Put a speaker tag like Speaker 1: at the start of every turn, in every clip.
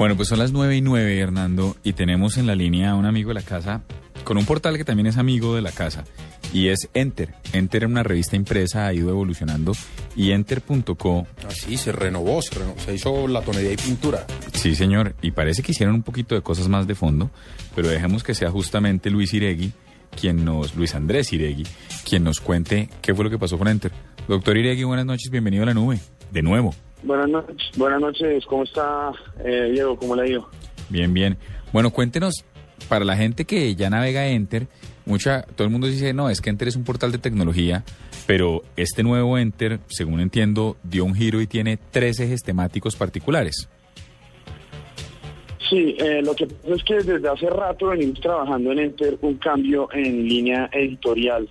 Speaker 1: Bueno, pues son las nueve y nueve, Hernando, y tenemos en la línea a un amigo de la casa con un portal que también es amigo de la casa y es Enter. Enter es una revista impresa, ha ido evolucionando y enter.co.
Speaker 2: Así, se renovó, se renovó, se hizo la tonalidad y pintura.
Speaker 1: Sí, señor, y parece que hicieron un poquito de cosas más de fondo, pero dejemos que sea justamente Luis Iregui quien nos, Luis Andrés Iregui, quien nos cuente qué fue lo que pasó con Enter. Doctor Iregui, buenas noches, bienvenido a la nube, de nuevo.
Speaker 3: Buenas noches, buenas noches, ¿cómo está eh, Diego? ¿Cómo le ha ido?
Speaker 1: Bien, bien. Bueno, cuéntenos, para la gente que ya navega Enter, mucha, todo el mundo dice, no, es que Enter es un portal de tecnología, pero este nuevo Enter, según entiendo, dio un giro y tiene tres ejes temáticos particulares.
Speaker 3: Sí, eh, lo que pasa es que desde hace rato venimos trabajando en Enter un cambio en línea editorial,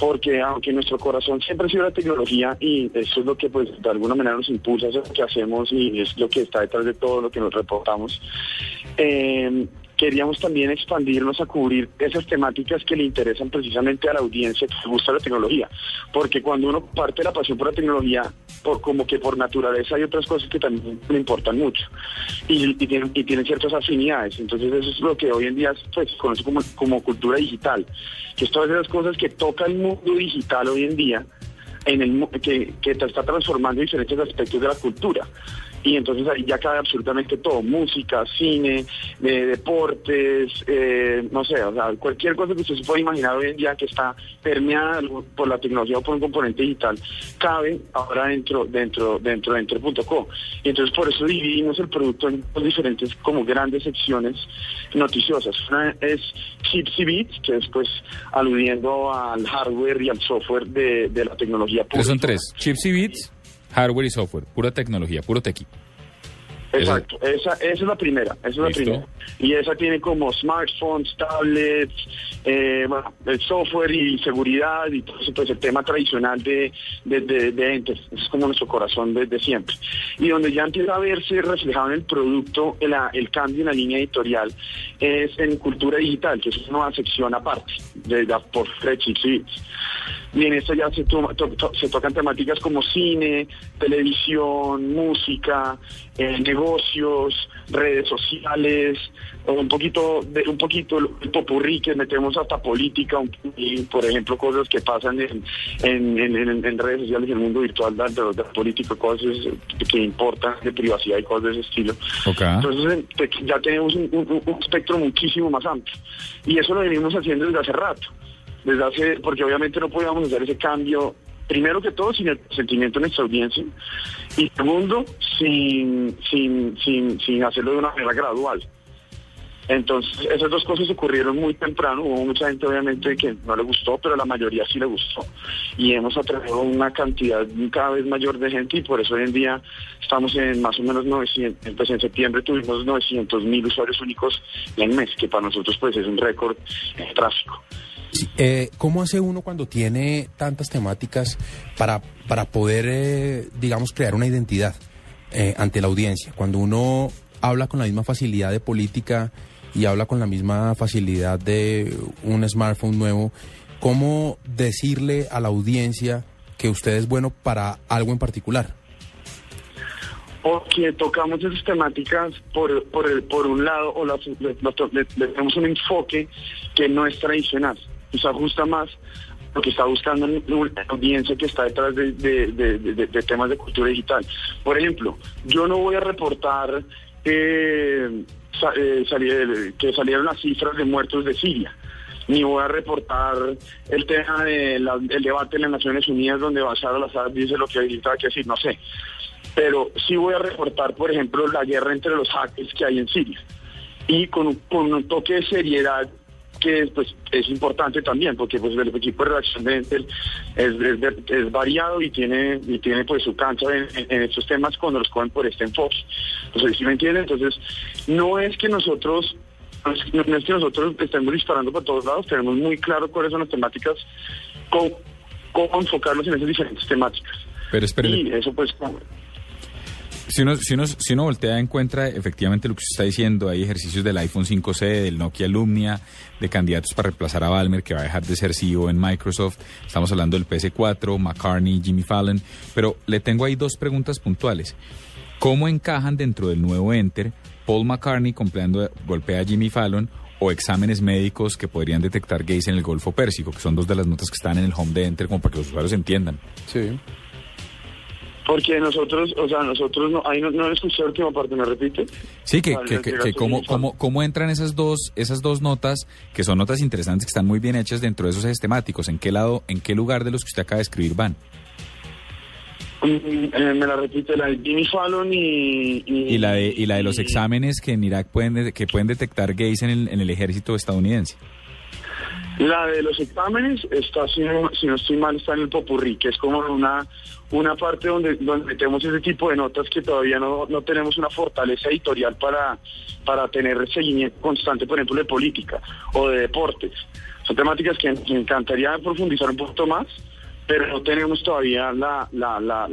Speaker 3: porque aunque nuestro corazón siempre ha sido la tecnología y eso es lo que pues de alguna manera nos impulsa, eso es lo que hacemos y es lo que está detrás de todo lo que nos reportamos, eh, queríamos también expandirnos a cubrir esas temáticas que le interesan precisamente a la audiencia que gusta la tecnología. Porque cuando uno parte la pasión por la tecnología, por como que por naturaleza hay otras cosas que también le importan mucho y, tienen, ciertas afinidades. Entonces eso es lo que hoy en día pues, se conoce como, como cultura digital, que es todas esas cosas que toca el mundo digital hoy en día en el que, que está transformando diferentes aspectos de la cultura y entonces ahí ya cabe absolutamente todo, música, cine, eh, deportes, eh, no sé, o sea, cualquier cosa que usted se pueda imaginar hoy en día que está permeada por la tecnología o por un componente digital, cabe ahora dentro, dentro, dentro de Enter.co. Y entonces por eso dividimos el producto en diferentes como grandes secciones noticiosas. Una es Chips y Bits, que es pues aludiendo al hardware y al software de, de la tecnología
Speaker 1: pública. Son tres, Chips y Bits hardware y software, pura tecnología, puro tequi.
Speaker 3: Exacto, esa, esa es la primera, esa es la primera. Y esa tiene como smartphones, tablets, eh, bueno, el software y seguridad y todo eso, pues el tema tradicional de, de, de, entes, es como nuestro corazón desde siempre. Y donde ya empieza a verse reflejado en el producto, el, el cambio en la línea editorial, es en cultura digital, que es una nueva sección aparte, de, de por Chips y en esto ya se, se tocan temáticas como cine, televisión, música, eh, negocios, redes sociales, un poquito de un poquito el popurrí que metemos hasta política, y, por ejemplo cosas que pasan en, en, redes sociales en el mundo virtual de, de, política, cosas que importan de privacidad y cosas de ese estilo. Entonces ya tenemos un, un espectro muchísimo más amplio. Y eso lo venimos haciendo desde hace rato desde hace, porque obviamente no podíamos hacer ese cambio, primero que todo sin el sentimiento de nuestra audiencia y segundo sin, sin, sin, sin hacerlo de una manera gradual. Entonces, esas dos cosas ocurrieron muy temprano. Hubo mucha gente, obviamente, que no le gustó, pero la mayoría sí le gustó. Y hemos atraído una cantidad cada vez mayor de gente y por eso hoy en día estamos en más o menos 900. Pues en septiembre tuvimos 900 mil usuarios únicos en mes, que para nosotros pues es un récord en tráfico.
Speaker 2: Eh, ¿Cómo hace uno cuando tiene tantas temáticas para, para poder, eh, digamos, crear una identidad eh, ante la audiencia? Cuando uno habla con la misma facilidad de política y habla con la misma facilidad de un smartphone nuevo, ¿cómo decirle a la audiencia que usted es bueno para algo en particular?
Speaker 3: Porque tocamos esas temáticas por, por, por un lado o las, le, tenemos un enfoque que no es tradicional se ajusta más lo que está buscando una audiencia que está detrás de, temas de cultura digital. Por ejemplo, yo no voy a reportar eh, eh, que salieron las cifras de muertos de Siria, ni voy a reportar el tema del debate en las Naciones Unidas donde Bashar al-Assad dice lo que hay que decir, no sé. Pero sí voy a reportar, por ejemplo, la guerra entre los hackers que hay en Siria. Y con un toque de seriedad que pues es importante también porque pues el equipo de reacción de Entel es, variado y tiene y tiene pues su cancha en, estos temas cuando los cogen por este enfoque. Entonces, ¿sí me entienden? Entonces, no es que nosotros no es que nosotros estemos disparando por todos lados, tenemos muy claro cuáles son las temáticas, cómo, cómo enfocarnos en esas diferentes temáticas.
Speaker 1: Pero.
Speaker 3: Y eso pues
Speaker 1: si uno, si, uno, si uno voltea encuentra efectivamente lo que usted está diciendo, hay ejercicios del iPhone 5C, del Nokia Lumnia, de candidatos para reemplazar a Balmer, que va a dejar de ser CEO en Microsoft. Estamos hablando del PS4, McCartney, Jimmy Fallon. Pero le tengo ahí dos preguntas puntuales. ¿Cómo encajan dentro del nuevo Enter Paul McCartney golpeando, golpea a Jimmy Fallon o exámenes médicos que podrían detectar gays en el Golfo Pérsico, que son dos de las notas que están en el home de Enter como para que los usuarios entiendan?
Speaker 2: Sí.
Speaker 3: Porque nosotros, o sea, nosotros no, ahí no, no escuché la última parte, ¿me repite?
Speaker 1: Sí, que, que, que, cómo, cómo, cómo, entran esas dos, esas dos notas, que son notas interesantes, que están muy bien hechas dentro de esos ejes temáticos. ¿En qué lado, en qué lugar de los que usted acaba de escribir van?
Speaker 3: Mm, eh, me la repite, la de Jimmy Fallon y...
Speaker 1: Y, la, de, y la de los exámenes que en Irak pueden, que pueden detectar gays en el, en el ejército estadounidense.
Speaker 3: La de los exámenes está, si no, si no estoy mal, está en el popurrí, que es como una, una parte donde, donde metemos ese tipo de notas que todavía no, no tenemos una fortaleza editorial para, para tener seguimiento constante, por ejemplo, de política o de deportes. Son temáticas que me encantaría profundizar un poquito más, pero no tenemos todavía la, la, la,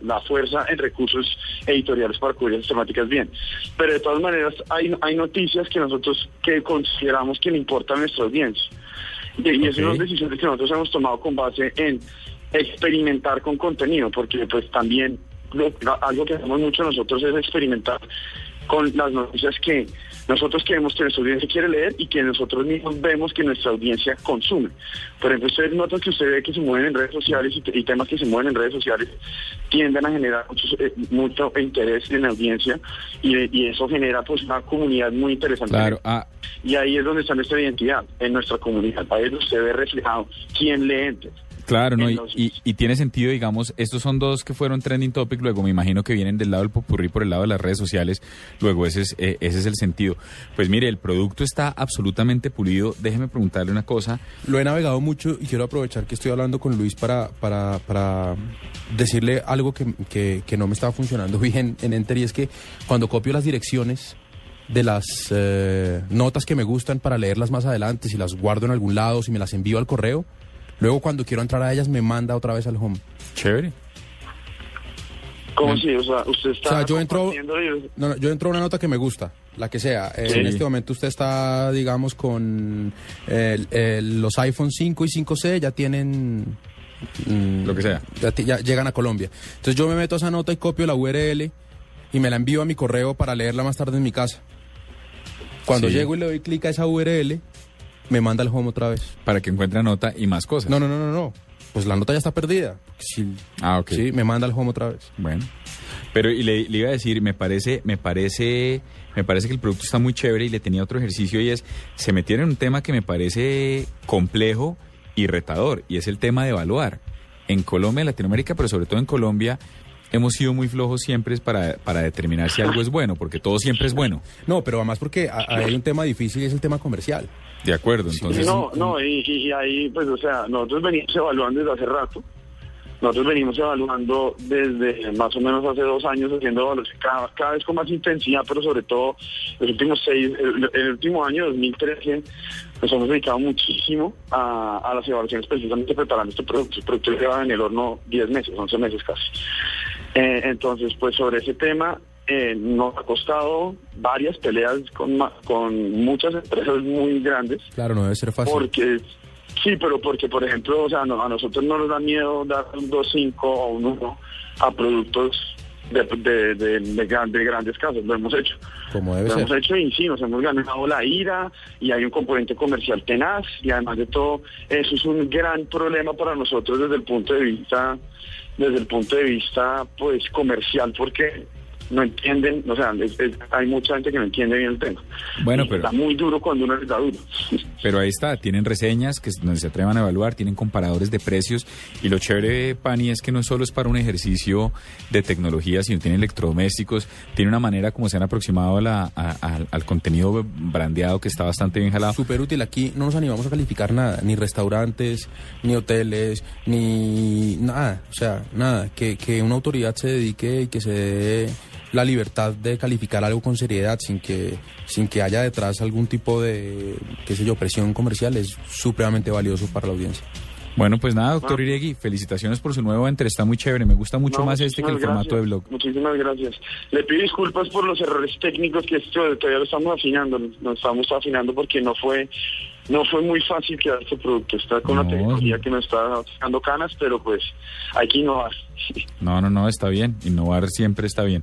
Speaker 3: la, fuerza en recursos editoriales para cubrir esas temáticas bien. Pero de todas maneras hay, hay noticias que nosotros que consideramos que le importan a nuestra audiencia. Y, y esas son decisiones que nosotros hemos tomado con base en experimentar con contenido, porque pues también algo que hacemos mucho nosotros es experimentar con las noticias que nosotros queremos que nuestra audiencia quiere leer y que nosotros mismos vemos que nuestra audiencia consume. Por ejemplo, ustedes notan que usted ve que se mueven en redes sociales y, temas que se mueven en redes sociales tienden a generar eh, mucho interés en la audiencia y, eso genera pues una comunidad muy interesante.
Speaker 1: Claro, ah.
Speaker 3: Y ahí es donde está nuestra identidad, en nuestra comunidad. Ahí es donde usted ve reflejado quién lee entra.
Speaker 1: Claro, ¿no? Y, y, tiene sentido, digamos, estos son dos que fueron trending topic, luego me imagino que vienen del lado del popurrí por el lado de las redes sociales, luego ese es, eh, ese es el sentido. Pues mire, el producto está absolutamente pulido, déjeme preguntarle una cosa.
Speaker 2: Lo he navegado mucho y quiero aprovechar que estoy hablando con Luis para, para, para decirle algo que, que, no me estaba funcionando bien en Enter y es que cuando copio las direcciones de las eh, notas que me gustan para leerlas más adelante, si las guardo en algún lado, si me las envío al correo, Luego cuando quiero entrar a ellas me manda otra vez al home.
Speaker 1: Chévere.
Speaker 3: ¿Cómo si? O sea, usted está... O sea,
Speaker 2: yo entro, no, yo entro a una nota que me gusta, la que sea. Eh, en este momento usted está, digamos, con los iPhone 5 y 5C, ya tienen...
Speaker 1: Mm, Lo que sea.
Speaker 2: Ya, llegan a Colombia. Entonces yo me meto a esa nota y copio la URL y me la envío a mi correo para leerla más tarde en mi casa. Cuando llego y le doy clic a esa URL, me manda el home otra vez.
Speaker 1: Para que encuentre nota y más cosas.
Speaker 2: No, no, no, no, no. Pues la nota ya está perdida. Sí,
Speaker 1: ah, ok.
Speaker 2: Sí, me manda el home otra vez.
Speaker 1: Bueno. Pero y le, iba a decir, me parece, me parece, me parece que el producto está muy chévere y le tenía otro ejercicio y es, se metieron en un tema que me parece complejo y retador, y es el tema de evaluar. En Colombia, en Latinoamérica, pero sobre todo en Colombia, hemos sido muy flojos siempre para, para determinar si algo es bueno, porque todo siempre es bueno.
Speaker 2: No, pero además porque hay un tema difícil y es el tema comercial.
Speaker 1: De acuerdo, entonces.
Speaker 3: No, no, y, ahí, pues, o sea, nosotros venimos evaluando desde hace rato. Nosotros venimos evaluando desde más o menos hace dos años, haciendo evaluación cada, vez con más intensidad, pero sobre todo los últimos seis, el, el último año, 2013, nos hemos dedicado muchísimo a, las evaluaciones precisamente preparando este producto. El producto lleva en el horno 10 meses, 11 meses casi. Eh, entonces, pues sobre ese tema eh, nos ha costado varias peleas con, con muchas empresas muy grandes.
Speaker 2: Claro, no debe ser fácil.
Speaker 3: Porque, sí, pero porque, por ejemplo, o sea, a nosotros no nos da miedo dar un 2.5 o un 1 a productos de, de, de, grandes casos, lo hemos hecho.
Speaker 2: Como debe
Speaker 3: lo hemos hecho y sí, nos hemos ganado la ira y hay un componente comercial tenaz y además de todo, eso es un gran problema para nosotros desde el punto de vista desde el punto de vista pues comercial porque no entienden, o sea, hay mucha gente que no entiende bien el tema.
Speaker 1: Bueno, pero...
Speaker 3: Está muy duro cuando uno está duro.
Speaker 1: Pero ahí está, tienen reseñas que donde se atrevan a evaluar, tienen comparadores de precios y lo chévere, Pani, es que no solo es para un ejercicio de tecnología, sino tiene electrodomésticos, tiene una manera como se han aproximado al contenido brandeado que está bastante bien jalado.
Speaker 2: Súper útil, aquí no nos animamos a calificar nada, ni restaurantes, ni hoteles, ni nada, o sea, nada, que, que una autoridad se dedique y que se dé la libertad de calificar algo con seriedad sin que, sin que haya detrás algún tipo de, qué sé yo, presión comercial es supremamente valioso para la audiencia.
Speaker 1: Bueno, pues nada, doctor Iregui, felicitaciones por su nuevo entre, está muy chévere, me gusta mucho más este que el formato de blog.
Speaker 3: Muchísimas gracias. Le pido disculpas por los errores técnicos que esto, todavía lo estamos afinando, nos estamos afinando porque no fue no fue muy fácil crear este producto. Está con una tecnología que nos está sacando canas, pero pues hay que innovar.
Speaker 1: No, no, no, está bien. Innovar siempre está bien.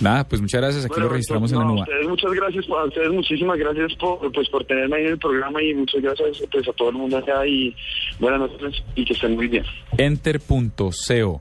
Speaker 1: Nada, pues muchas gracias. Aquí lo registramos en la nube.
Speaker 3: muchas gracias, a ustedes muchísimas gracias por, pues, por tenerme ahí en el programa y muchas gracias pues, a todo el mundo acá y buenas noches y que estén muy bien.
Speaker 1: Enter.co